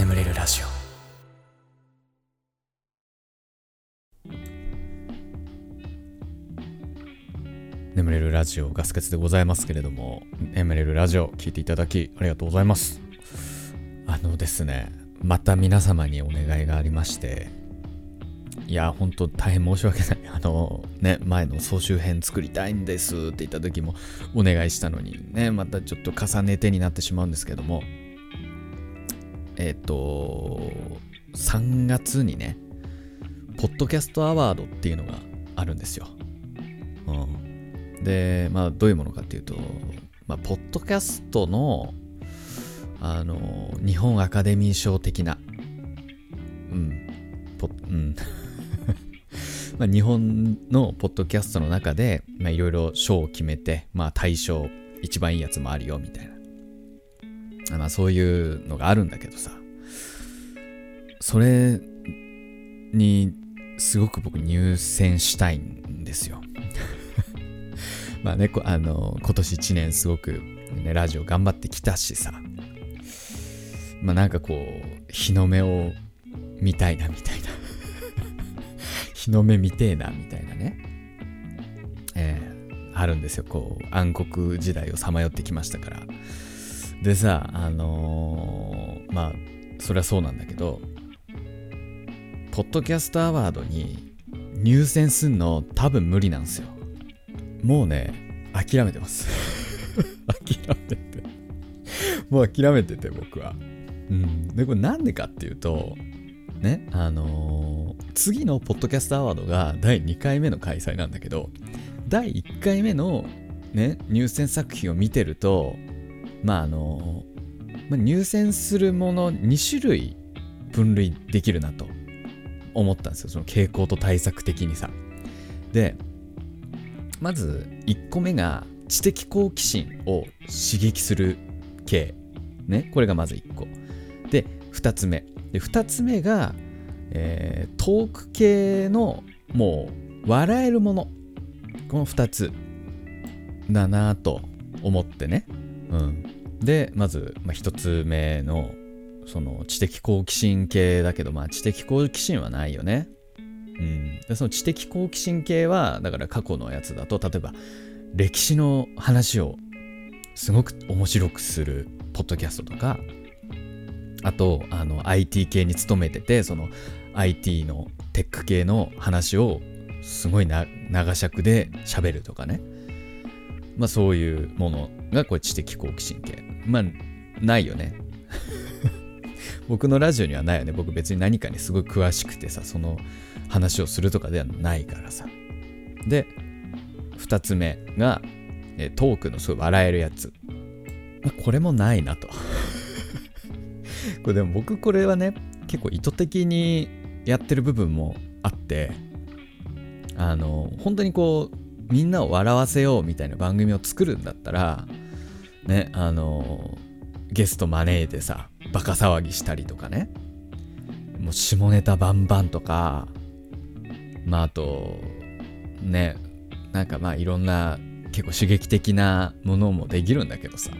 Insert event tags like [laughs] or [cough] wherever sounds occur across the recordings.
眠れるラジオ眠れるラジオガス欠でございますけれども眠れるラジオ聞いていただきありがとうございますあのですねまた皆様にお願いがありましていや、本当大変申し訳ない。[laughs] あの、ね、前の総集編作りたいんですって言った時もお願いしたのにね、またちょっと重ねてになってしまうんですけども、えっ、と、3月にね、ポッドキャストアワードっていうのがあるんですよ。うん。で、まあ、どういうものかっていうと、まあ、ポッドキャストの、あの、日本アカデミー賞的な、うん、ポうん、[laughs] まあ、日本のポッドキャストの中でまいろいろ賞を決めて、まあ、対象一番いいやつもあるよみたいな、まあ、そういうのがあるんだけどさ。それにすごく僕入選したいんですよ。[laughs] まあねあの今年1年すごく、ね、ラジオ頑張ってきたしさ。まあなんかこう日の目を見たいなみたいな。[laughs] 日の目見てえなみたいなね、えー、あるんですよ。こう暗黒時代をさまよってきましたから。でさあのー、まあそれはそうなんだけどポッドキャストアワードに入選すんの多分無理なんですよ。もうね諦めてます。[laughs] 諦めて。もう諦めてて僕は。うん。でこれなんでかっていうとねあのー、次のポッドキャストアワードが第2回目の開催なんだけど第1回目のね入選作品を見てるとまああの、入選するもの2種類分類できるなと思ったんですよ。その傾向と対策的にさ。でまず1個目が知的好奇心を刺激する系。ねこれがまず1個。で2つ目。で2つ目が、えー、トーク系のもう笑えるもの。この2つだなと思ってね、うん、でまず、まあ、1つ目のその知的好奇心系だけどまあ知的好奇心はないよね。うん、でその知的好奇心系はだから過去のやつだと例えば歴史の話をすごく面白くするポッドキャストとか。あとあの IT 系に勤めててその IT のテック系の話をすごい長尺で喋るとかね。まあそういうものがこれ知的好奇心系。まあないよね。[laughs] 僕のラジオにはないよね。僕別に何かにすごい詳しくてさその話をするとかではないからさ。で2つ目がえトークのすごい笑えるやつ、まあ、これもないなと。[laughs] これでも僕これはね結構意図的にやってる部分もあってあの本当にこうみんなを笑わせようみたいな番組を作るんだったらねあのゲスト招いてさバカ騒ぎしたりとかねもう下ネタバンバンとかまああとねなんかまあいろんな結構刺激的なものもできるんだけどさ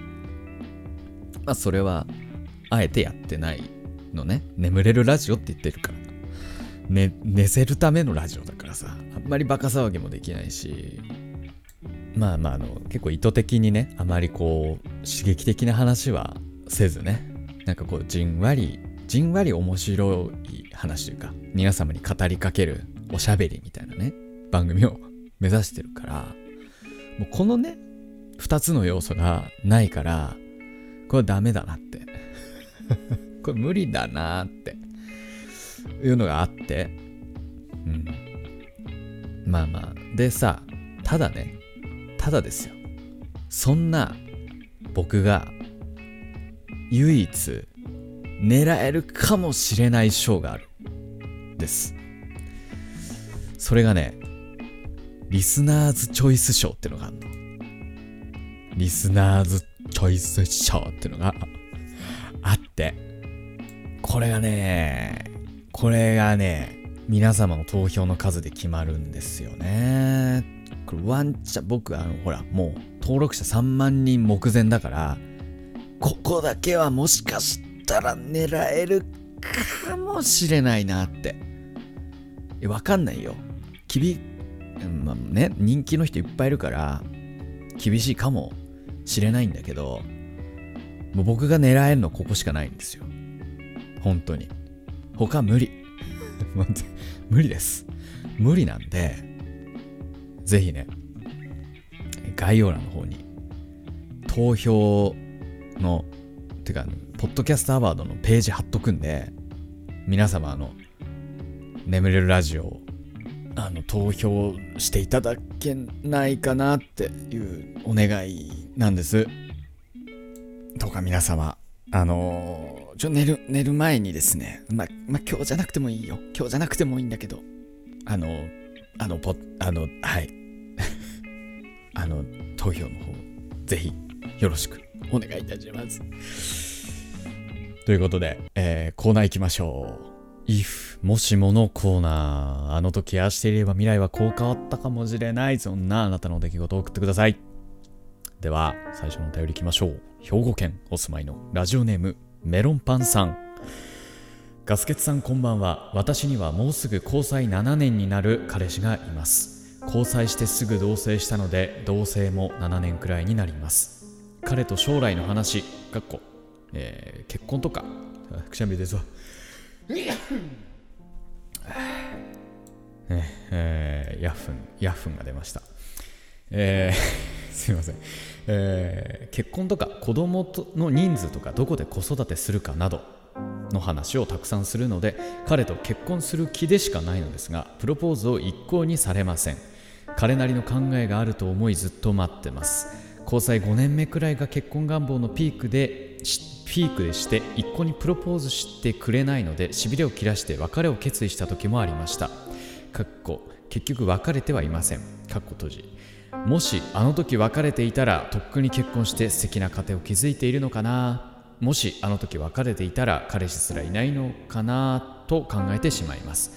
まあそれはあえてやってないのね。眠れるラジオって言ってるから。ね、寝せるためのラジオだからさ、あんまりバカ騒ぎもできないし、まあまあ、あの、結構意図的にね、あまりこう、刺激的な話はせずね、なんかこう、じんわり、じんわり面白い話というか、皆様に語りかけるおしゃべりみたいなね、番組を目指してるから、もうこのね、二つの要素がないから、これはダメだなって [laughs] これ無理だなっていうのがあって、うん。まあまあ。でさ、ただね、ただですよ。そんな僕が唯一狙えるかもしれない賞がある。です。それがね、リスナーズチョイス賞ってのがあるの。リスナーズチョイス賞ってのがあって、これがね、これがね、皆様の投票の数で決まるんですよね。これワンチャン、僕、あの、ほら、もう登録者3万人目前だから、ここだけはもしかしたら狙えるかもしれないなって。えわかんないよ。厳まあね人気の人いっぱいいるから厳しいかもしれないんだけどもう僕が狙えるのここしかないんですよ。本当に。他無理。[laughs] 無理です。無理なんでぜひね概要欄の方に投票のてかポッドキャストアワードのページ貼っとくんで皆様の眠れるラジオあの投票していただけないかなっていうお願いなんです。どうか皆様あのちょ寝る寝る前にですねまま今日じゃなくてもいいよ。今日じゃなくてもいいんだけどあのあのポあのはい。あの投票の方ぜひよろしくお願いいたします。ということで、えー、コーナー行きましょう。if もしものコーナーあの時ああしていれば未来はこう変わったかもしれない。そんなあなたの出来事を送ってください。では最初のお便りいきましょう。兵庫県お住まいのラジオネームメロンパンさん。ガスケツさんこんばんは。私にはもうすぐ交際7年になる彼氏がいます。交際してすぐ同棲したので同棲も7年くらいになります。彼と将来の話かっこ、えー、結婚とかくしゃみですわ。ええー、ヤフンヤフンが出ました。えー、すいません。えー、結婚とか子供の人数とかどこで子育てするかなどの話をたくさんするので彼と結婚する気でしかないのですがプロポーズを一向にされません。彼なりの考えがあると思いずっと待ってます。交際5年目くらいが結婚願望のピークでピークでして一向にプロポーズしてくれないのでしびれを切らして別れを決意した時もありました。かっこ結局別れてはいません。かっこ閉じ。もしあの時別れていたらとっくに結婚して素敵な家庭を築いているのかな。もしあの時別れていたら彼氏すらいないのかなと考えてしまいます。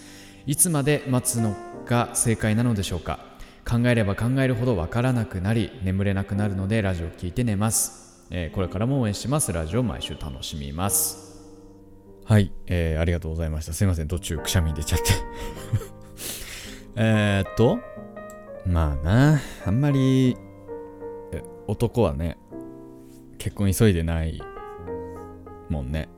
いつまで待つのが正解なのでしょうか。考えれば考えるほど分からなくなり眠れなくなるのでラジオ聴いて寝ます、えー、これからも応援します。ラジオ毎週楽しみます。はい、えー、ありがとうございました。すいません。途中くしゃみ出ちゃって。[laughs] えっとまあな。あんまり男はね結婚急いでないもんね。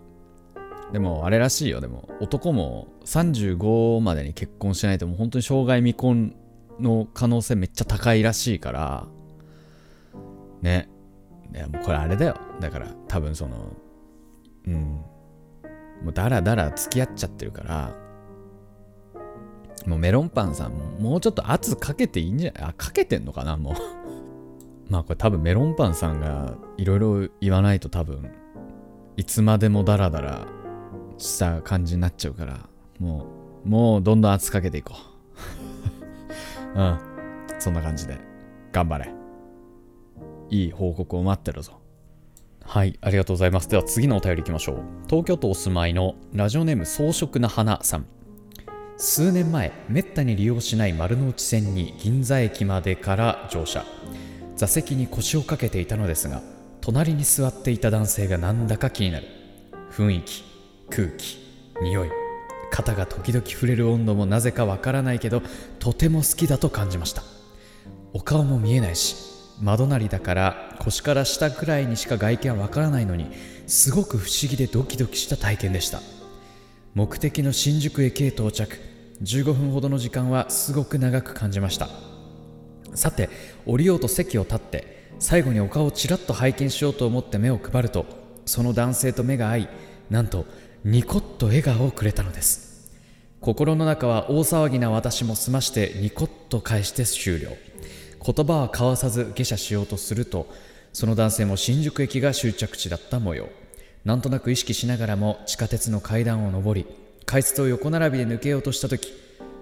でもあれらしいよ。でも男も35までに結婚しないともう本当に生涯未婚の可能性めっちゃ高いらしいからね。いやもうこれあれだよ。だから多分そのうん。もうだらだら付き合っちゃってるからもうメロンパンさんもうちょっと圧かけていいんじゃないあかけてんのかなもう。[laughs] まあこれ多分メロンパンさんがいろいろ言わないと多分いつまでもダラダラした感じになっちゃうからもうもうどんどん圧かけていこう。うん。そんな感じで。頑張れ。いい報告を待ってるぞ。はい。ありがとうございます。では次のお便りいきましょう。東京都お住まいのラジオネーム装飾な花さん。数年前めったに利用しない丸の内線に銀座駅までから乗車。座席に腰をかけていたのですが隣に座っていた男性がなんだか気になる。雰囲気空気匂い。肩が時々触れる温度もなぜかわからないけどとても好きだと感じました。お顔も見えないし窓なりだから腰から下くらいにしか外見はわからないのにすごく不思議でドキドキした体験でした。目的の新宿駅へ到着15分ほどの時間はすごく長く感じました。さて降りようと席を立って最後にお顔をちらっと拝見しようと思って目を配るとその男性と目が合いなんとニコッと笑顔をくれたのです。心の中は大騒ぎな私も済ましてニコッと返して終了。言葉は交わさず下車しようとするとその男性も新宿駅が終着地だった模様。なんとなく意識しながらも地下鉄の階段を上り改札を横並びで抜けようとした時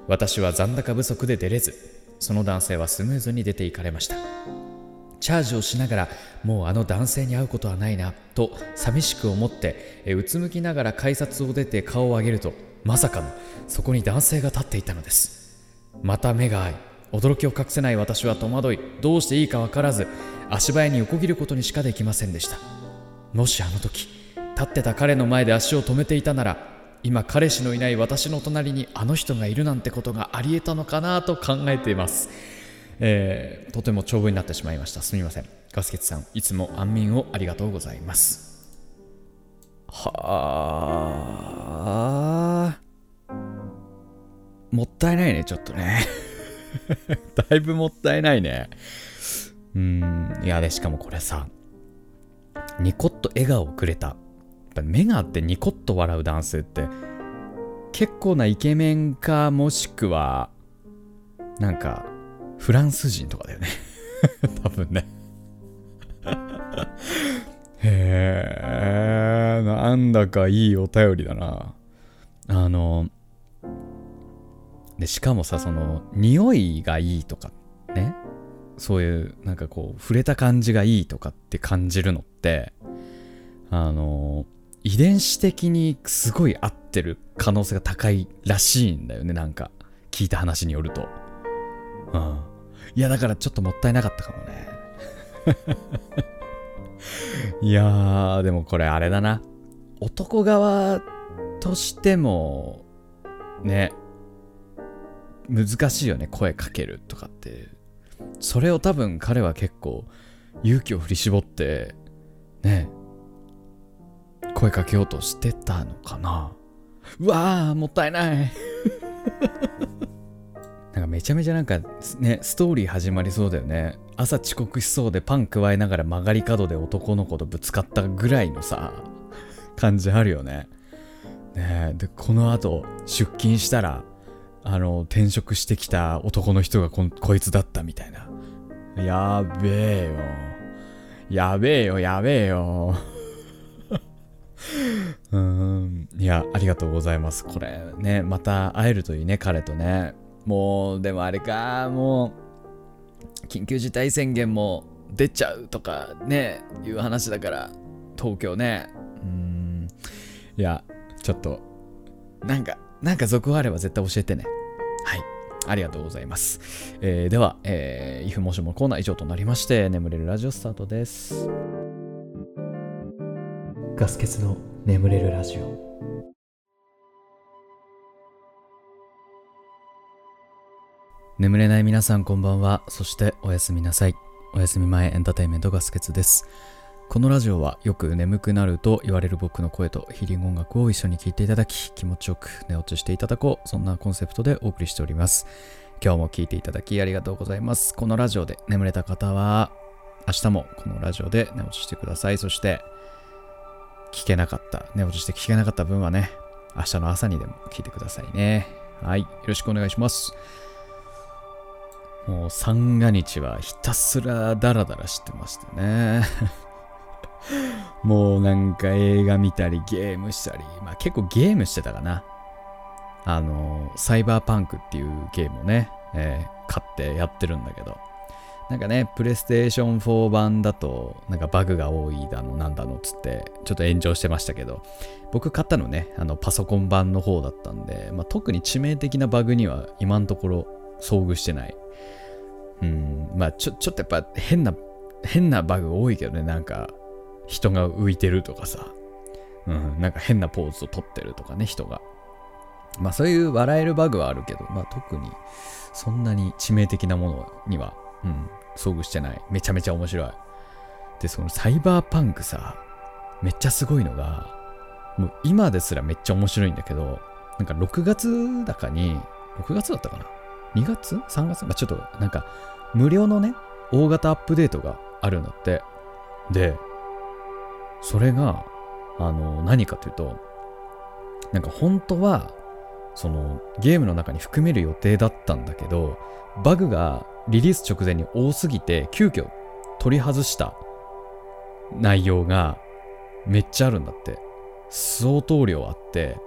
私は残高不足で出れずその男性はスムーズに出て行かれました。チャージをしながらもうあの男性に会うことはないなと寂しく思ってうつむきながら改札を出て顔を上げるとまさかのそこに男性が立っていたのです。また目が合い驚きを隠せない私は戸惑いどうしていいか分からず足早に横切ることにしかできませんでした。もしあの時立ってた彼の前で足を止めていたなら今彼氏のいない私の隣にあの人がいるなんてことがありえたのかなと考えています。えー、とても長文になってしまいました。すみません。ガスケツさんいつも安眠をありがとうございます。はあ。もったいないねちょっとね。[laughs] だいぶもったいないね。うんいやでしかもこれさニコッと笑顔をくれた。やっぱ目があってニコッと笑う男性って結構なイケメンかもしくはなんかフランス人とかだよね。[laughs] 多分ね。へえなんだかいいお便りだな。あのでしかもさその匂いがいいとかね。そういうなんかこう触れた感じがいいとかって感じるのってあの遺伝子的にすごい合ってる可能性が高いらしいんだよね。なんか聞いた話によると。うん。いやだからちょっともったいなかったかもね。いやーでもこれあれだな。男側としてもね難しいよね声かけるとかって。それを多分彼は結構勇気を振り絞ってね声かけようとしてたのかな。うわーもったいない。なんかめちゃめちゃなんかねストーリー始まりそうだよね。朝遅刻しそうでパン加えながら曲がり角で男の子とぶつかったぐらいのさ感じあるよね。ねでこの後出勤したらあの転職してきた男の人がここいつだったみたいな。やべえよ。やべえよやべえよ。[laughs] うーん。いやありがとうございます。これねまた会えるといいね彼とね。もうでもあれかもう緊急事態宣言も出ちゃうとかねいう話だから東京ねうんいやちょっとなんかなんか続報あれば絶対教えてねはいありがとうございます。えー、では、えー、イフモシモコーナー以上となりまして、眠れるラジオスタートです。ガス欠の眠れるラジオ。眠れない皆さんこんばんは。そしておやすみなさい。おやすみ前エンターテインメントガス欠です。このラジオはよく眠くなると言われる僕の声とヒーリング音楽を一緒に聴いていただき気持ちよく寝落ちしていただこうそんなコンセプトでお送りしております今日も聴いていただきありがとうございますこのラジオで眠れた方は明日もこのラジオで寝落ちしてくださいそして聞けなかった寝落ちして聞けなかった分はね明日の朝にでも聞いてくださいねはいよろしくお願いしますもう三が日はひたすらダラダラしてましたね。[laughs] もうなんか映画見たりゲームしたり、まあ結構ゲームしてたかな。あの、サイバーパンクっていうゲームをね、えー、買ってやってるんだけど、なんかね、プレイステーション4版だと、なんかバグが多いだの、なんだのっつって、ちょっと炎上してましたけど、僕買ったのね、あのパソコン版の方だったんで、まあ、特に致命的なバグには今のところ遭遇してない。うん、まあちょ、ちょっとやっぱ変な、変なバグ多いけどね、なんか、人が浮いてるとかさ、うん、なんか変なポーズをとってるとかね、人が。まあそういう笑えるバグはあるけど、まあ特にそんなに致命的なものには、うん、遭遇してない。めちゃめちゃ面白い。で、そのサイバーパンクさ、めっちゃすごいのが、もう今ですらめっちゃ面白いんだけど、なんか6月だかに、6月だったかな ?2 月 ?3 月？まあちょっとなんか無料のね、大型アップデートがあるんだって。で、それが、あの、何かというと、なんか本当は、そのゲームの中に含める予定だったんだけど、バグがリリース直前に多すぎて、急遽取り外した内容がめっちゃあるんだって。相当量あって、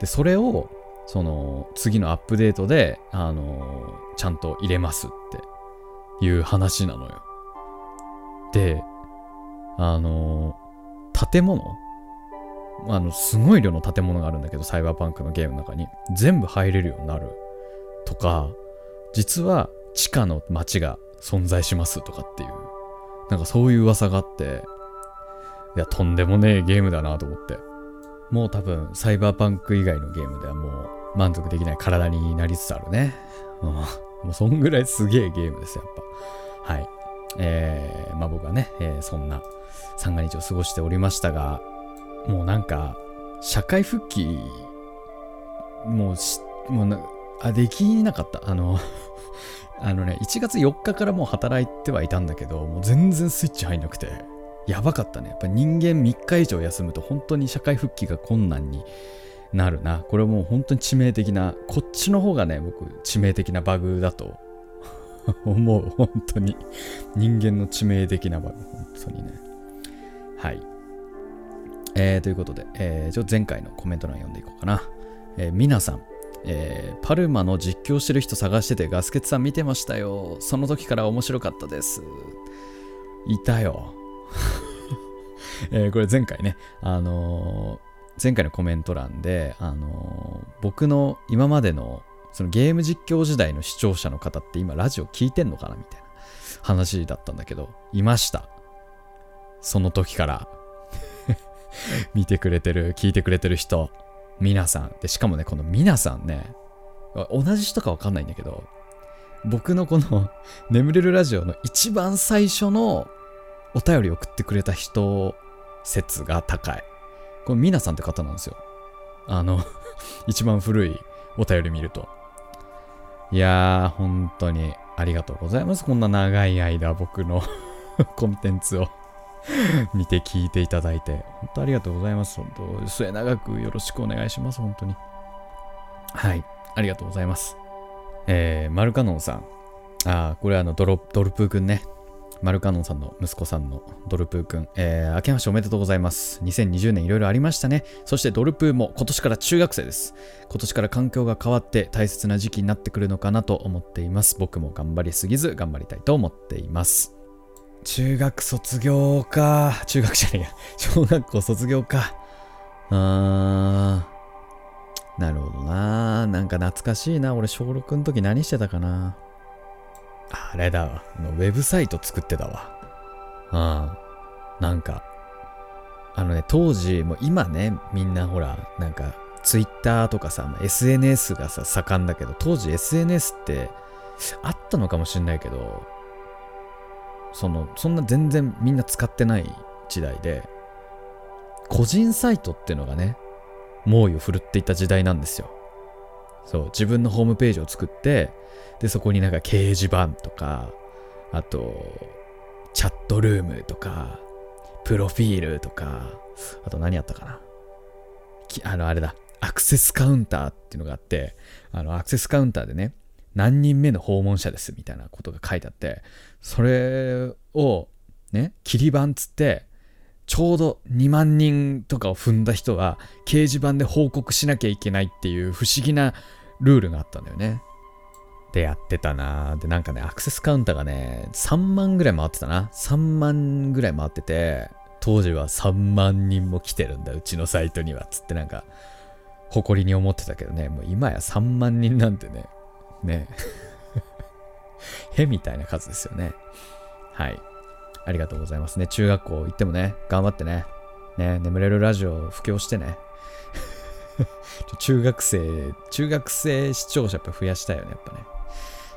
で、それを、その次のアップデートで、あのちゃんと入れますっていう話なのよ。で、あの建物？あの、すごい量の建物があるんだけど、サイバーパンクのゲームの中に。全部入れるようになる。とか、実は地下の街が存在しますとかっていう、なんかそういう噂があって、いや、とんでもねえゲームだなと思って。もう多分、サイバーパンク以外のゲームではもう満足できない体になりつつあるね。うん。もうそんぐらいすげえゲームです、やっぱ。はい。えー、まあ僕はね、えー、そんな三が日を過ごしておりましたが、もうなんか、社会復帰、もうし、もうな、あ、できなかった。あの [laughs] あのね、1月4日からもう働いてはいたんだけど、もう全然スイッチ入んなくて、やばかったね。やっぱ人間3日以上休むと本当に社会復帰が困難になるな。これもう本当に致命的な、こっちの方がね、僕、致命的なバグだと [laughs] 思う。本当に。人間の致命的なバグ。本当にね。はい。えー、ということで、えー、ちょ前回のコメント欄読んでいこうかな。えー、皆さん、えー、パルマの実況してる人探しててガスケツさん見てましたよ。その時から面白かったです。いたよ。[laughs] え、これ前回ね、あのー、前回のコメント欄で、あのー、僕の今までのそのゲーム実況時代の視聴者の方って今ラジオ聞いてんのかなみたいな話だったんだけど、いました。その時から [laughs] 見てくれてる、聞いてくれてる人。皆さん。で、しかもね、この皆さんね、同じ人かわかんないんだけど、僕のこの [laughs] 眠れるラジオの一番最初のお便り送ってくれた人説が高い。この皆さんって方なんですよ。あの [laughs] 一番古いお便り見ると。いやー、本当にありがとうございます。こんな長い間僕の [laughs] コンテンツを [laughs] 見て聞いていただいて、本当ありがとうございます。本当、末永くよろしくお願いします。本当に。はい、ありがとうございます。えー、マルカノンさん。ああ、これあのドロ、ドルプーくんね。マルカノンさんの息子さんのドルプーくん。えー、明けましておめでとうございます。2020年いろいろありましたね。そしてドルプーも今年から中学生です。今年から環境が変わって大切な時期になってくるのかなと思っています。僕も頑張りすぎず頑張りたいと思っています。中学卒業か。中学じゃないや。小学校卒業か。あー。なるほどな。なんか懐かしいな。俺小6の時何してたかな。あれだわ。ウェブサイト作ってたわ。うん。なんか、あのね、当時、もう今ね、みんなほら、なんか、ツイッターとかさ、SNS がさ、盛んだけど、当時 SNS ってあったのかもしんないけど、そのそんな全然みんな使ってない時代で個人サイトっていうのがね猛威を振るっていた時代なんですよそう自分のホームページを作ってでそこになんか掲示板とかあとチャットルームとかプロフィールとかあと何やったかな。あのあれだ。アクセスカウンターっていうのがあってあのアクセスカウンターでね何人目の訪問者ですみたいなことが書いてあって、それをね、切り板つって、ちょうど2万人とかを踏んだ人は掲示板で報告しなきゃいけないっていう不思議なルールがあったんだよね。でやってたなで、なんかね、アクセスカウンターがね、3万ぐらい回ってたな。3万ぐらい回ってて、当時は3万人も来てるんだ、うちのサイトには。つってなんか、誇りに思ってたけどね、もう今や3万人なんてね、ね。[laughs] へみたいな数ですよね。はい。ありがとうございますね。中学校行ってもね、頑張ってね。ね、眠れるラジオ布教してね。[laughs] 中学生、中学生視聴者やっぱ増やしたいよね、やっぱね。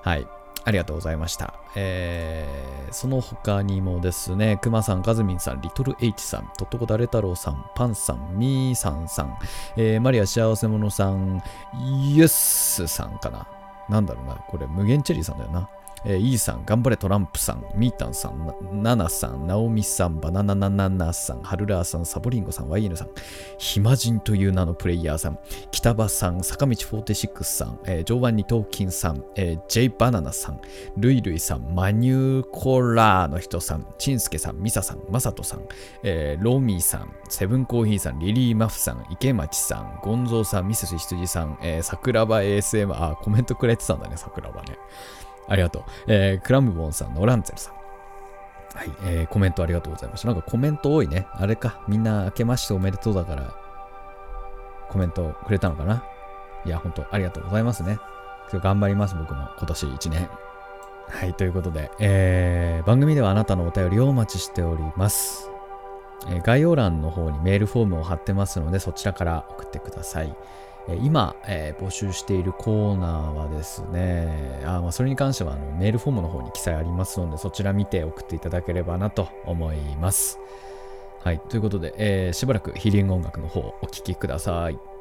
はい。ありがとうございました。えー、その他にもですね、くまさん、かずみんさん、リトル H さん、とっとこだれ太郎さん、パンさん、みーさんさん、えー、マリア幸せ者さん、イエスさんかな。なんだろうな、これ無限チェリーさんだよな。えー、イーさん、頑張れトランプさん、ミータンさん、ナナさん、ナオミさん、バナナナナナさん、ハルラーさん、サボリンゴさん、ワイエヌさん、ヒマジンという名のプレイヤーさん、北場さん、坂道46さん、えー、ジョーバンニトーキンさん、えー、ジェイバナナさん、ルイルイさん、マニューコラーの人さん、チンスケさん、ミサさん、マサトさん、えー、ロミーさん、セブンコーヒーさん、リリーマフさん、池町さん、ゴンゾーさん、ミセス羊さん、えー、桜庭 ASM、あ、コメントくれてたんだね、桜庭ね。ありがとう。えー、クラムボンさん、ノランツェルさん。はい、えー、コメントありがとうございました。なんかコメント多いね。あれか、みんな明けましておめでとうだから、コメントくれたのかないや、ほんとありがとうございますね。今日頑張ります、僕も今年1年。はい、ということで、えー、番組ではあなたのお便りをお待ちしております。えー概要欄の方にメールフォームを貼ってますのでそちらから送ってください。今、えー、募集しているコーナーはですね、あまあ、それに関してはあのメールフォームの方に記載ありますのでそちら見て送っていただければなと思います。はい、ということで、えー、しばらくヒーリング音楽の方お聴きください。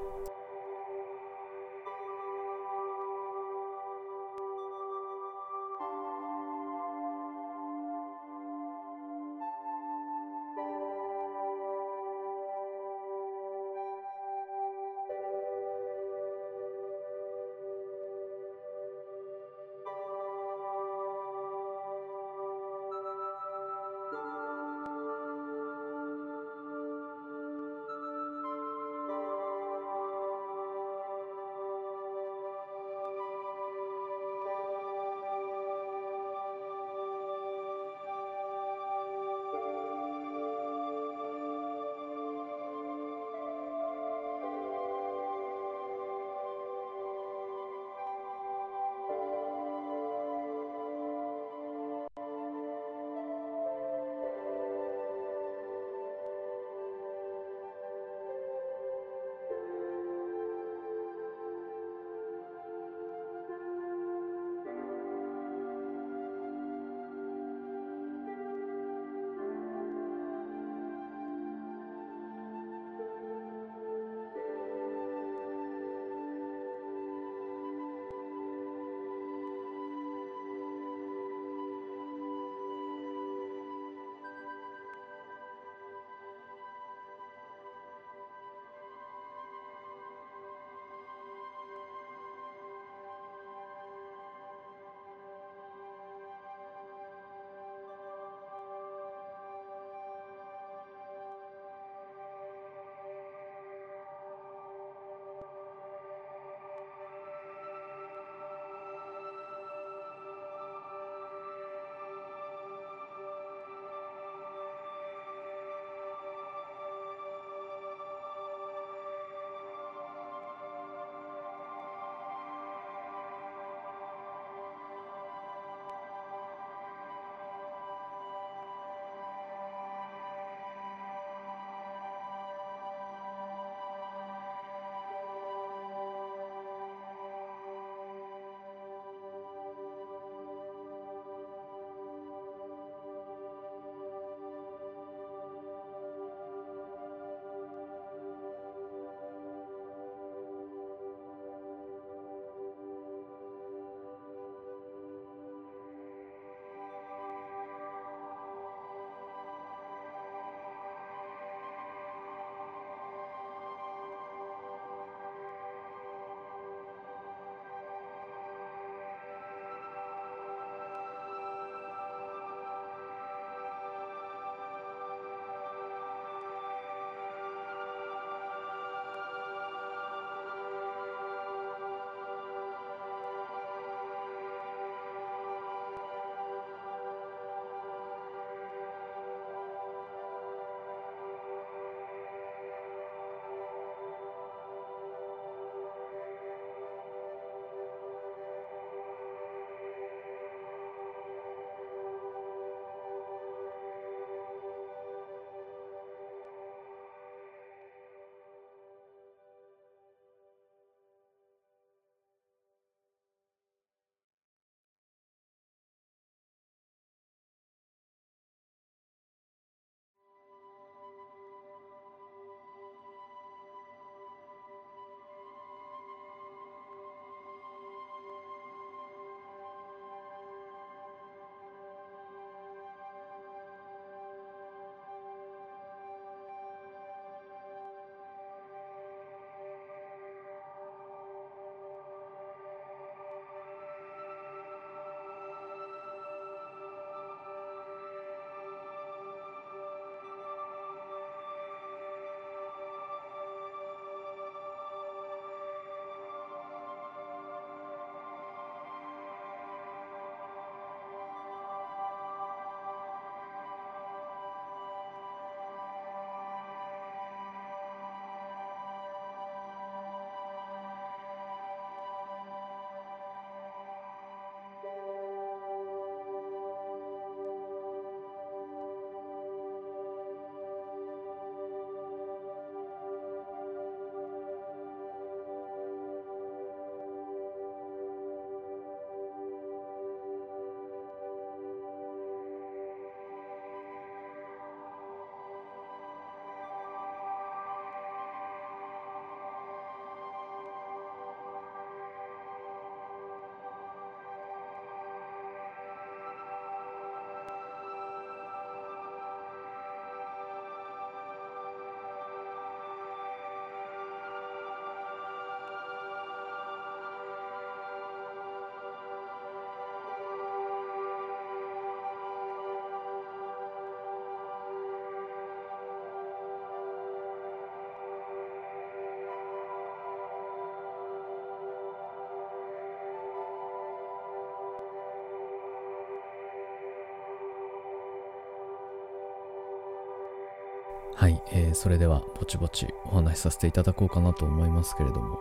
はい、えーそれではぼちぼちお話しさせていただこうかなと思いますけれども。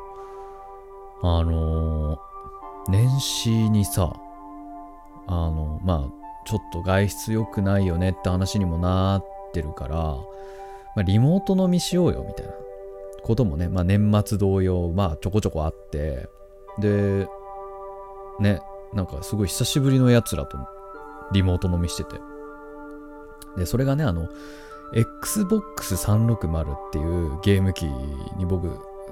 あのー年始にさあのまあちょっと外出良くないよねって話にもなってるから、まあ、リモート飲みしようよみたいな。こともね、まあ、年末同様まあちょこちょこあって。でねなんかすごい久しぶりのやつらとリモート飲みしてて。でそれがねあの Xbox360 っていうゲーム機に僕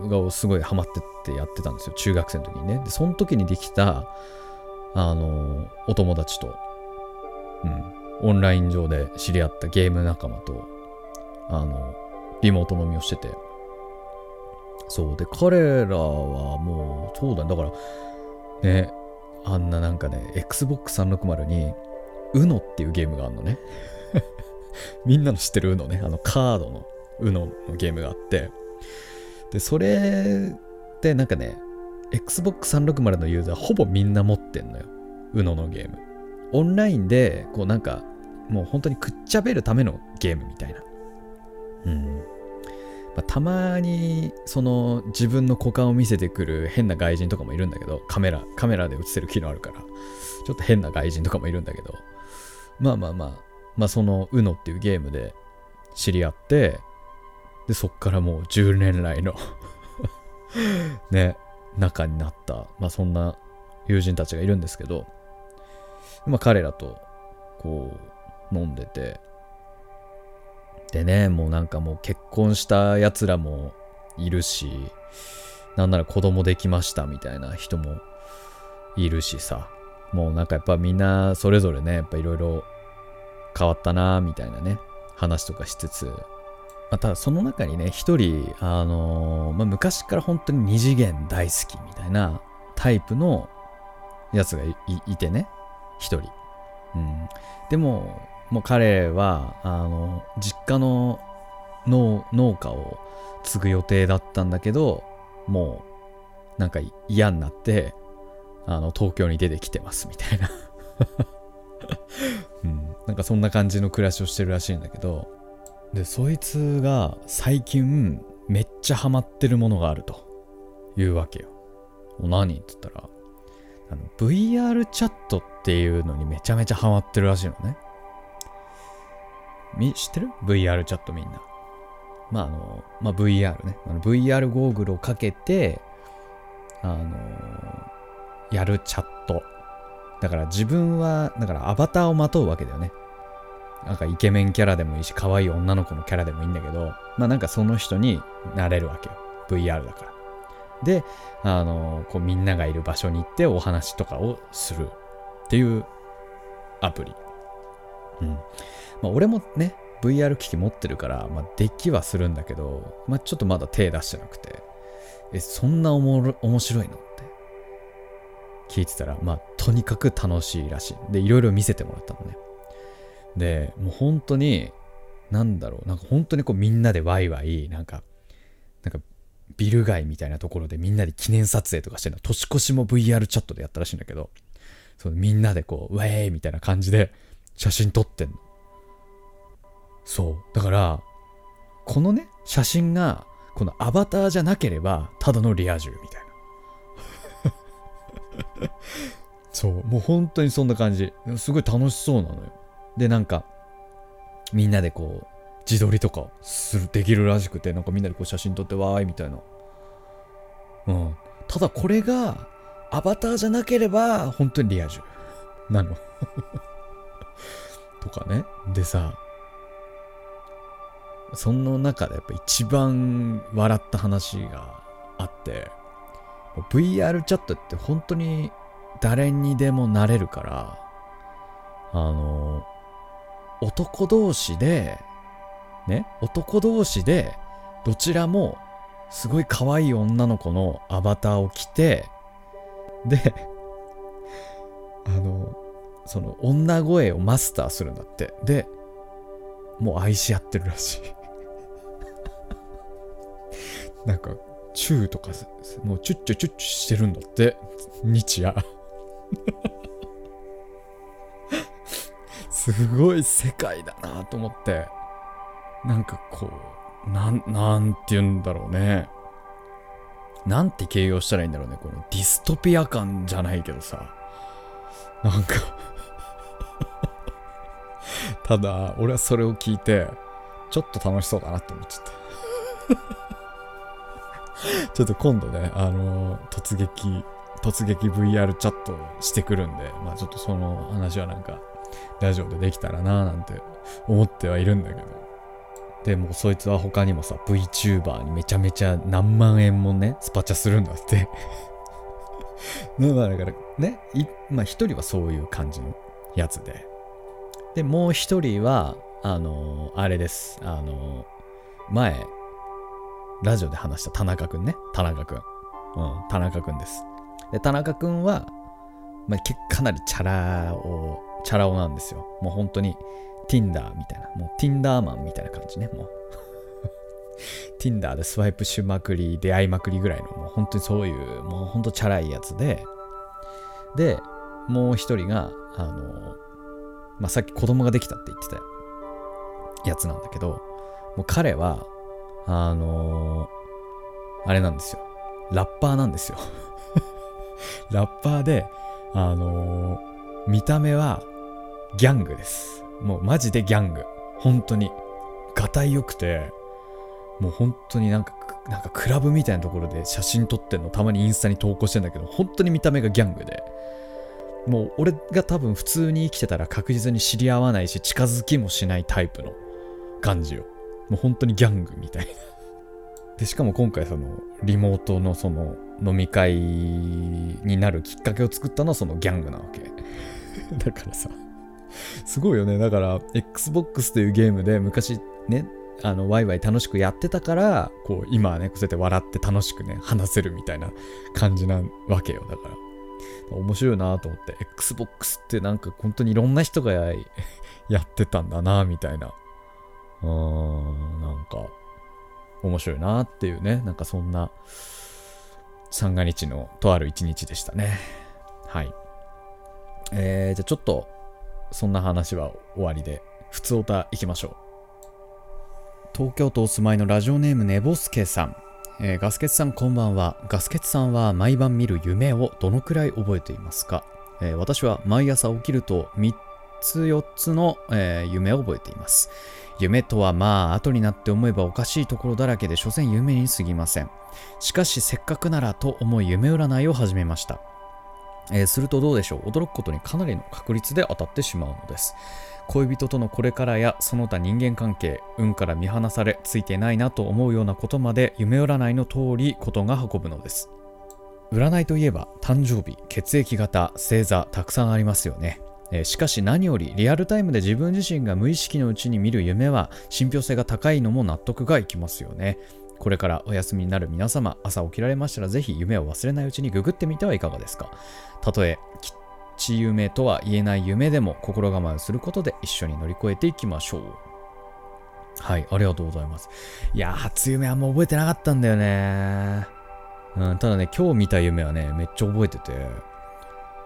がすごいハマってってやってたんですよ。中学生の時にね。でその時にできたあのお友達と、うん、オンライン上で知り合ったゲーム仲間とあのリモート飲みをしてて。そう。で彼らはもうそうだね。だからねあんななんかね Xbox360 に UNO っていうゲームがあるのね。[laughs] みんなの知ってる UNO ね。あのカードの UNO のゲームがあって。でそれってなんかね Xbox360 のユーザーほぼみんな持ってんのよ。UNO のゲーム。オンラインでこうなんかもう本当にくっちゃべるためのゲームみたいな。うん。まあ、たまにその自分の股間を見せてくる変な外人とかもいるんだけどカメラカメラで映せる機能あるからちょっと変な外人とかもいるんだけど。まあまあまあまあその UNO っていうゲームで知り合ってでそっからもう10年来の [laughs] ね仲になった。まあそんな友人たちがいるんですけどまあ彼らとこう飲んでて。でねもうなんかもう結婚したやつらもいるしなんなら子供できましたみたいな人もいるしさ。もうなんかやっぱみんなそれぞれねやっぱいろいろ変わったなみたいなね話とかしつつ、まあ、ただその中にね一人あのーまあ、昔から本当に二次元大好きみたいなタイプのやつがいてね一人、うん、でももう彼はあの実家の農家を継ぐ予定だったんだけどもうなんか嫌になってあの東京に出てきてますみたいな、なんかそんな感じの暮らしをしてるらしいんだけどでそいつが最近めっちゃハマってるものがあるというわけよ何？って言ったらあの VR チャットっていうのにめちゃめちゃハマってるらしいのねみ知ってる ?VR チャットみんな。まああの、まあ VR ね。あの VR ゴーグルをかけて、あのやるチャット。だから自分は、だからアバターをまとうわけだよね。なんかイケメンキャラでもいいし、可愛い女の子のキャラでもいいんだけど、まあなんかその人になれるわけよ。VR だから。で、あのこうみんながいる場所に行ってお話とかをするっていうアプリ。うん。まあ、俺もね、VR 機器持ってるから、まあ、できはするんだけど、まあ、ちょっとまだ手出してなくて、え、そんなおも面白いのって聞いてたら、まあ、とにかく楽しいらしい。で、いろいろ見せてもらったのね。で、もう本当に、なんだろう、なんか本当にこうみんなでワイワイ、なんか、なんかビル街みたいなところでみんなで記念撮影とかしてるの。年越しも VR チャットでやったらしいんだけど、そうみんなでこう、ウェーイみたいな感じで写真撮ってんの。そう。だから、このね、写真が、このアバターじゃなければ、ただのリア充みたいな。[laughs] そう。もう本当にそんな感じ。すごい楽しそうなのよ。で、なんか、みんなでこう、自撮りとかする、できるらしくて、なんかみんなでこう写真撮ってわーいみたいな。うん。ただこれが、アバターじゃなければ、本当にリア充。なの。[laughs] とかね。でさ、その中でやっぱ一番笑った話があって、VR チャットって本当に誰にでもなれるから、あの、男同士で、ね、男同士で、どちらもすごい可愛い女の子のアバターを着て、で、あの、その女声をマスターするんだって。で、もう愛し合ってるらしい。[laughs] なんか、チューとか、もうチュッチュチュッチュしてるんだって。日夜。すごい世界だなと思って。なんかこう、なん、なんて言うんだろうね。なんて形容したらいいんだろうね。このディストピア感じゃないけどさ。なんか [laughs] ただ、俺はそれを聞いて、ちょっと楽しそうだなって思っちゃった。[laughs] ちょっと今度ね、あの、突撃、突撃 VR チャットしてくるんで、まあちょっとその話はなんか、ラジオでできたらななんて思ってはいるんだけど。でもそいつは他にもさ、VTuber にめちゃめちゃ何万円もね、スパチャするんだってだからね、まあ一人はそういう感じのやつで。で、もう一人は、あのー、あれです。あのー、前、ラジオで話した田中くんね。田中くん。うん、田中くんです。で、田中くんは、まあ、かなりチャラを、チャラ男なんですよ。もう本当に、Tinder みたいな。もう Tinder マンみたいな感じね。もう [laughs] Tinder でスワイプしまくり、出会いまくりぐらいの、もう本当にそういう、もう本当チャラいやつで、で、もう一人が、あの、まあ、さっき子供ができたって言ってたやつなんだけど、もう彼は、あの、あれなんですよ。ラッパーなんですよ。[laughs] ラッパーで、あの、見た目はギャングです。もうマジでギャング。本当に。がたい良くて、もう本当になんか、なんかクラブみたいなところで写真撮ってんのたまにインスタに投稿してんだけど、本当に見た目がギャングで。もう俺が多分普通に生きてたら確実に知り合わないし近づきもしないタイプの感じよ。もう本当にギャングみたいな。で、しかも今回そのリモートのその飲み会になるきっかけを作ったのはそのギャングなわけ。だからさ、すごいよね。だから Xbox というゲームで昔ね、あのワイワイ楽しくやってたからこう今はねこうやって笑って楽しくね話せるみたいな感じなわけよだから面白いなと思って、Xbox ってなんか本当にいろんな人がやってたんだな、みたいな。うーん、なんか、面白いなっていうね、なんかそんな、三が日のとある一日でしたね。はい。えー、じゃあちょっと、そんな話は終わりで、普通歌いきましょう。東京都お住まいのラジオネームねぼすけさん。えー、ガスケツさんこんばんは。ガスケツさんは毎晩見る夢をどのくらい覚えていますか、えー、私は毎朝起きると3つ4つの、えー、夢を覚えています。夢とはまあ後になって思えばおかしいところだらけで所詮夢に過ぎません。しかしせっかくならと思い夢占いを始めました。えー、するとどうでしょう？驚くことにかなりの確率で当たってしまうのです。恋人とのこれからやその他人間関係運から見放されついてないなと思うようなことまで夢占いの通りことが運ぶのです。占いといえば誕生日血液型星座たくさんありますよね。しかし何よりリアルタイムで自分自身が無意識のうちに見る夢は信憑性が高いのも納得がいきますよね。これからお休みになる皆様朝起きられましたらぜひ夢を忘れないうちにググってみてはいかがですか？たとえち夢とは言えない夢でも心構えをすることで一緒に乗り越えていきましょう。はい、ありがとうございます。いや、初夢あんま覚えてなかったんだよね。うん、ただね、今日見た夢はね、めっちゃ覚えてて、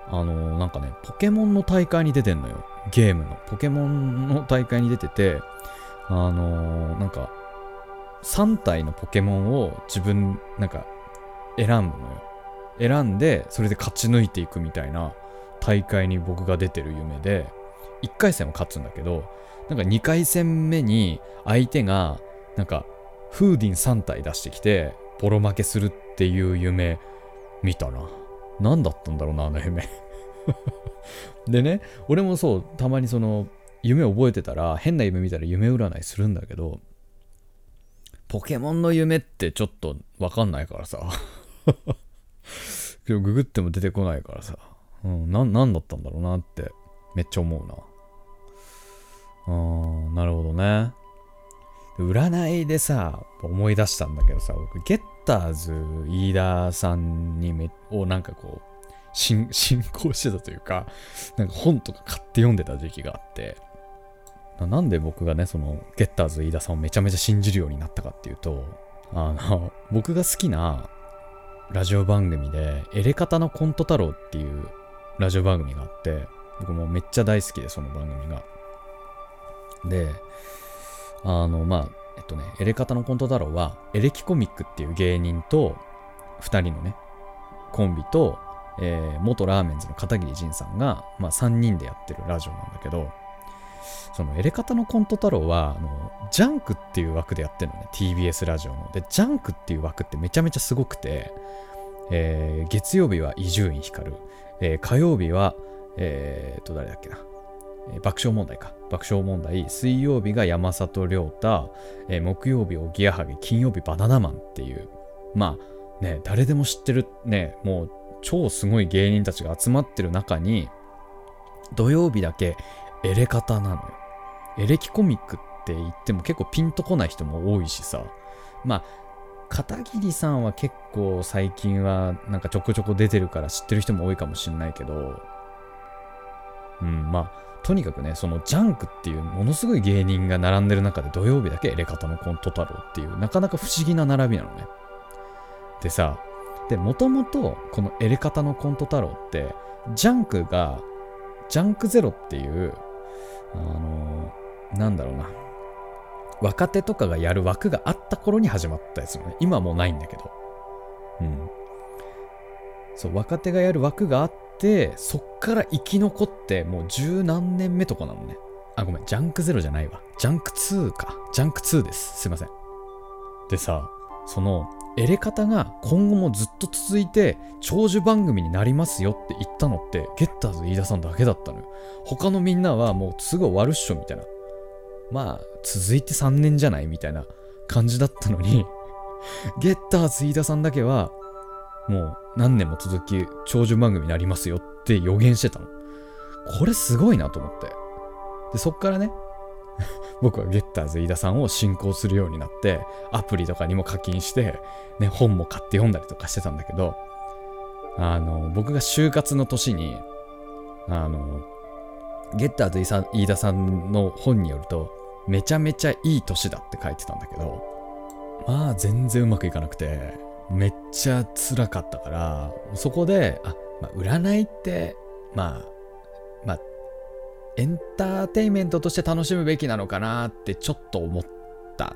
あのー、なんかね、ポケモンの大会に出てんのよ。ゲームの。ポケモンの大会に出てて、あのー、なんか、3体のポケモンを自分、なんか、選ぶのよ。選んで、それで勝ち抜いていくみたいな大会に僕が出てる夢で、1回戦は勝つんだけど、なんか2回戦目に相手が、なんか、フーディン3体出してきて、ボロ負けするっていう夢見たな。何だったんだろうな、あの夢 [laughs] でね、俺もそう、たまにその、夢覚えてたら、変な夢見たら夢占いするんだけど、ポケモンの夢ってちょっとわかんないからさ。[laughs] ググっても出てこないからさ。うん、な、なんだったんだろうなってめっちゃ思うな。あー、なるほどね。占いでさ、思い出したんだけどさ、僕、ゲッターズ飯田さんにめ、をなんかこう、[laughs] 進行してたというか、なんか本とか買って読んでた時期があって、なんで僕がね、その、ゲッターズ飯田さんをめちゃめちゃ信じるようになったかっていうと、あの、[laughs] 僕が好きなラジオ番組で、エレカタのコント太郎っていうラジオ番組があって、僕もめっちゃ大好きで、その番組が。で、あの、まあ、えっとね、エレ片のコント太郎は、エレキコミックっていう芸人と、2人のね、コンビと、えー、元ラーメンズの片桐仁さんが、まあ、3人でやってるラジオなんだけど、そのエレ片のコント太郎は、あの、ジャンクっていう枠でやってるのね、TBS ラジオの。で、ジャンクっていう枠ってめちゃめちゃすごくて、えー、月曜日は伊集院光、えー、火曜日は、えー、と、誰だっけな、えー、爆笑問題か。爆笑問題。水曜日が山里亮太、えー、木曜日おぎやはぎ、金曜日バナナマンっていう、まあね、誰でも知ってるね、もう超すごい芸人たちが集まってる中に、土曜日だけエレカタなのよ。エレキコミックって言っても結構ピンとこない人も多いしさ。まあ、片桐さんは結構最近はなんかちょこちょこ出てるから知ってる人も多いかもしんないけど、うん、まあ、とにかくね、そのジャンクっていうものすごい芸人が並んでる中で土曜日だけエレ片のコント太郎っていうなかなか不思議な並びなのね。でさ、で、もともとこのエレ片のコント太郎って、ジャンクが、 JUNK ZERO っていう、あのー、なんだろうな、若手とかがやる枠があった頃に始まったやつのね。今はもうないんだけど。うん。そう、若手がやる枠があって、そっから生き残って、もう十何年目とかなのね。あ、ごめん、ジャンクゼロじゃないわ。ジャンク2か。ジャンク2です。すいません。でさ、その、エレカタが今後もずっと続いて長寿番組になりますよって言ったのってゲッターズ飯田さんだけだったのよ。他のみんなはもうすぐ終わるっしょみたいな。まあ続いて3年じゃないみたいな感じだったのに [laughs] ゲッターズ飯田さんだけはもう何年も続き長寿番組になりますよって予言してたの。これすごいなと思って。で、そっからね、僕はゲッターズ飯田さんを信仰するようになって、アプリとかにも課金して、ね、本も買って読んだりとかしてたんだけど、あの、僕が就活の年に、あの、ゲッターズ飯田さんの本によると、めちゃめちゃいい年だって書いてたんだけど、まあ全然うまくいかなくて、めっちゃ辛かったから、そこで、あ、まあ、占いって、まあ、まあ、エンターテインメントとして楽しむべきなのかなってちょっと思った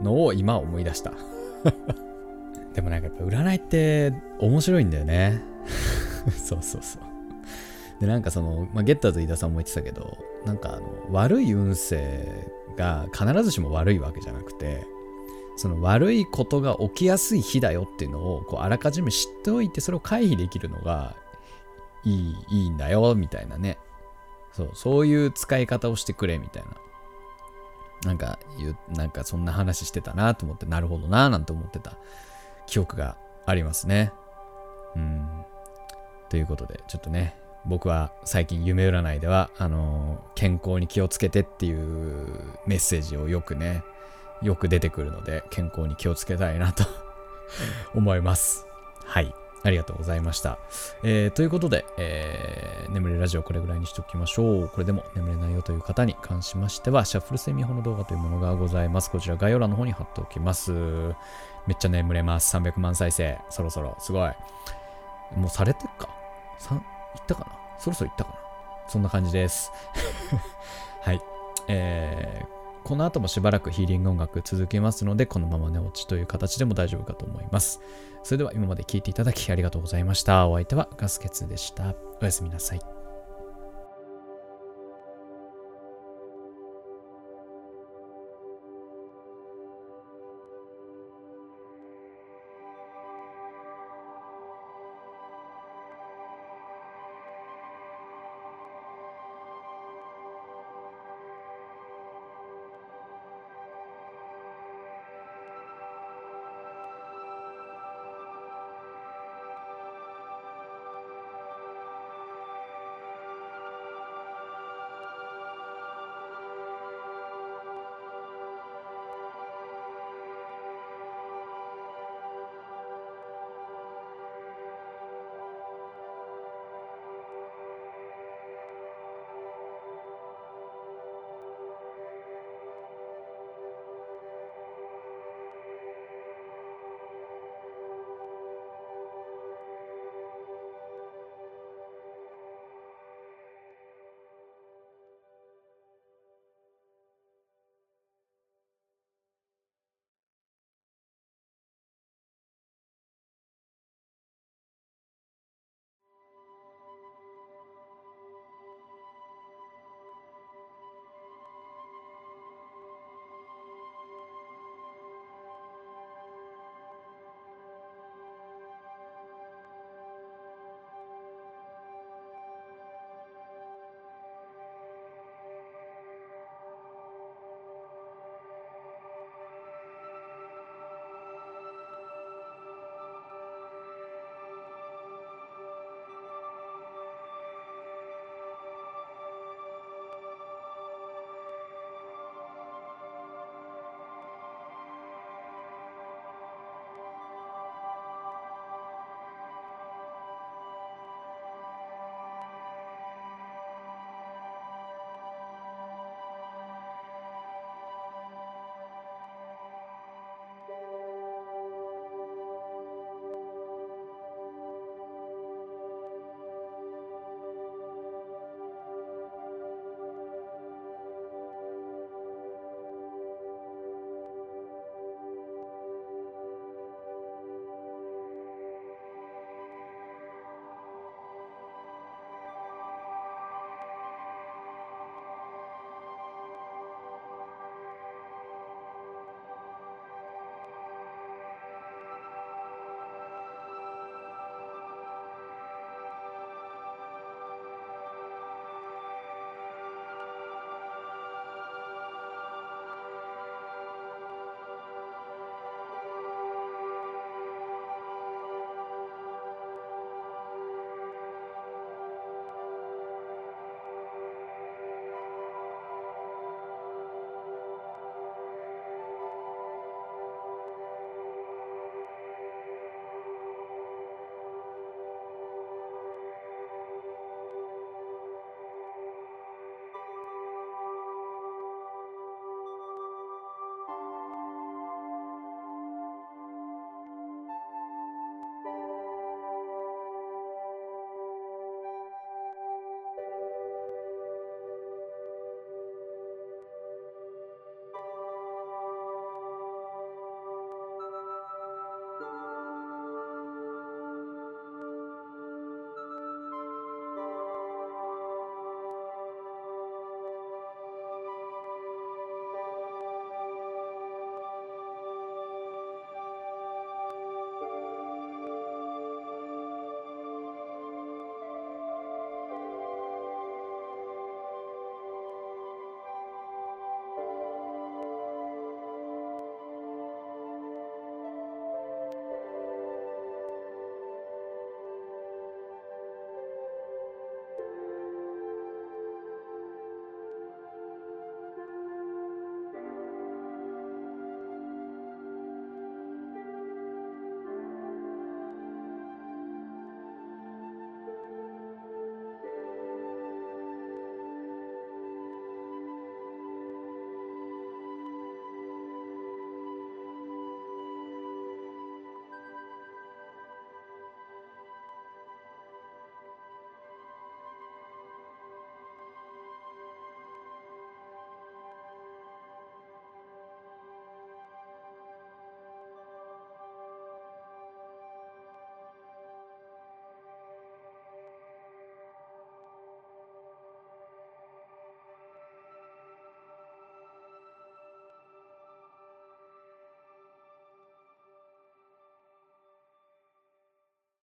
のを今思い出した。[laughs] でもなんかやっぱ占いって面白いんだよね。[laughs] そうそうそう。で、なんかその、まあ、ゲッターズ飯田さんも言ってたけど、なんかあの、悪い運勢が必ずしも悪いわけじゃなくて、その悪いことが起きやすい日だよっていうのをこうあらかじめ知っておいてそれを回避できるのがいいいいんだよみたいなねそう、そういう使い方をしてくれ、みたいな。なんか、なんかそんな話してたなと思って、なるほどななんて思ってた記憶がありますね。うん。ということで、ちょっとね、僕は最近夢占いでは、あのー、健康に気をつけてっていうメッセージをよくね、よく出てくるので、健康に気をつけたいなと [laughs] 思います。はい。ありがとうございました。えー、ということで、えー、眠れラジオこれぐらいにしておきましょう。これでも眠れないよという方に関しましては、シャッフル睡眠法の動画というものがございます。こちら概要欄の方に貼っておきます。めっちゃ眠れます。300万再生。そろそろ。すごい。もうされてっか？さいったかな？そろそろいったかな？そんな感じです。[laughs] はい。えーこの後もしばらくヒーリング音楽続けますので、このまま寝落ちという形でも大丈夫かと思います。それでは今まで聴いていただきありがとうございました。お相手はガスケツでした。おやすみなさい。